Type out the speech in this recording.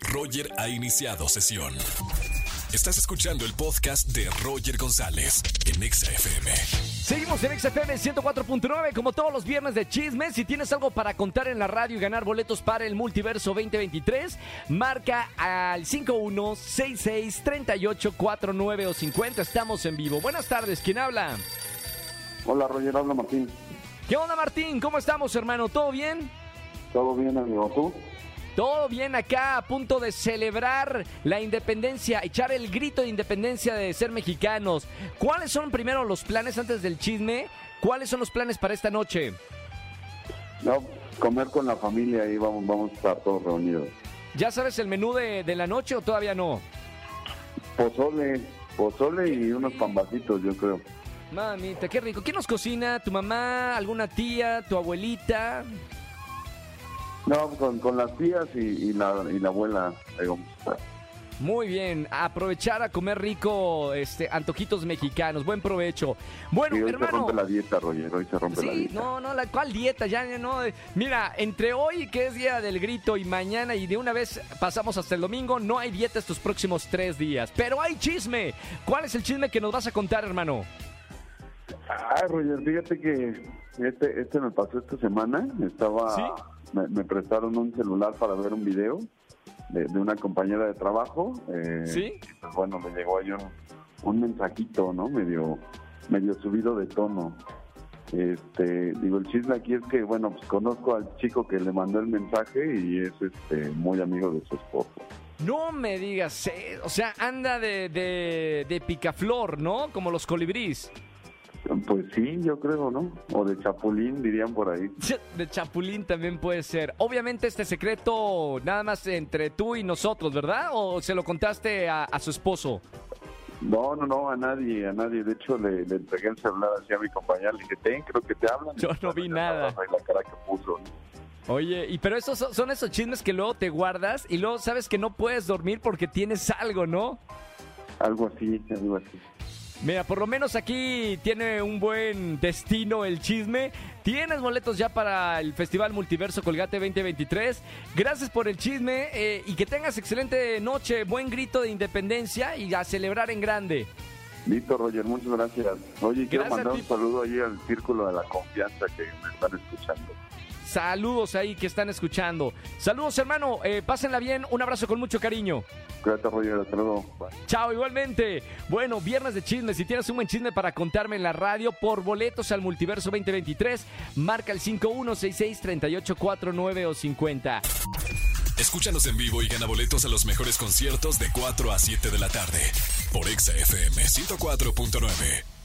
Roger ha iniciado sesión. Estás escuchando el podcast de Roger González en Exa FM. Seguimos en XFM 104.9 como todos los viernes de chismes. Si tienes algo para contar en la radio y ganar boletos para el Multiverso 2023, marca al 51663849 o 50. Estamos en vivo. Buenas tardes, ¿quién habla? Hola Roger, habla Martín. ¿Qué onda Martín? ¿Cómo estamos hermano? ¿Todo bien? ¿Todo bien, amigo? ¿Tú? Todo bien acá, a punto de celebrar la independencia, echar el grito de independencia de ser mexicanos. ¿Cuáles son primero los planes antes del chisme? ¿Cuáles son los planes para esta noche? No, comer con la familia y vamos, vamos a estar todos reunidos. ¿Ya sabes el menú de, de la noche o todavía no? Pozole, pozole y unos pambacitos, yo creo. Mamita, qué rico. ¿Quién nos cocina? ¿Tu mamá? ¿Alguna tía? ¿Tu abuelita? No, con, con las tías y, y la, y la abuela ahí vamos a estar. Muy bien, aprovechar a comer rico, este, antojitos mexicanos. Buen provecho. Bueno, Y hoy se hermano. rompe la dieta, Roger, hoy se rompe la Sí, dieta. no, no, la, ¿cuál dieta? Ya, no. eh, Mira, entre hoy, que es día del grito, y mañana, y de una vez pasamos hasta el domingo, no hay dieta estos próximos tres días. Pero hay chisme. ¿Cuál es el chisme que nos vas a contar, hermano? Ay, Roger, fíjate que este, este me pasó esta semana. Estaba, ¿Sí? Me, me prestaron un celular para ver un video de, de una compañera de trabajo. eh, ¿Sí? y, pues, bueno, me llegó ahí un, un mensajito, ¿no? Medio, medio subido de tono. Este, digo, el chisme aquí es que, bueno, pues conozco al chico que le mandó el mensaje y es este muy amigo de su esposo. No me digas, eh, o sea, anda de, de, de picaflor, ¿no? Como los colibrís. Pues sí, yo creo, ¿no? O de chapulín, dirían por ahí. De chapulín también puede ser. Obviamente este secreto nada más entre tú y nosotros, ¿verdad? ¿O se lo contaste a, a su esposo? No, no, no, a nadie, a nadie. De hecho, le, le entregué el celular así a mi compañera. Le dije, ten, creo que te hablan. Yo no vi nada. La cara que puso. Oye, y pero esos son, son esos chismes que luego te guardas y luego sabes que no puedes dormir porque tienes algo, ¿no? Algo así, algo así. Mira, por lo menos aquí tiene un buen destino el chisme. Tienes boletos ya para el Festival Multiverso Colgate 2023. Gracias por el chisme eh, y que tengas excelente noche, buen grito de independencia y a celebrar en grande. Listo, Roger, muchas gracias. Oye, quiero Gracias mandar un saludo ahí al Círculo de la Confianza que me están escuchando. Saludos ahí que están escuchando. Saludos hermano, eh, pásenla bien, un abrazo con mucho cariño. Cuídate, Roger, hasta luego. Bye. Chao, igualmente. Bueno, viernes de chismes. Si tienes un buen chisme para contarme en la radio por boletos al Multiverso 2023, marca el 5166-3849 o 50. Escúchanos en vivo y gana boletos a los mejores conciertos de 4 a 7 de la tarde por Exa FM 104.9.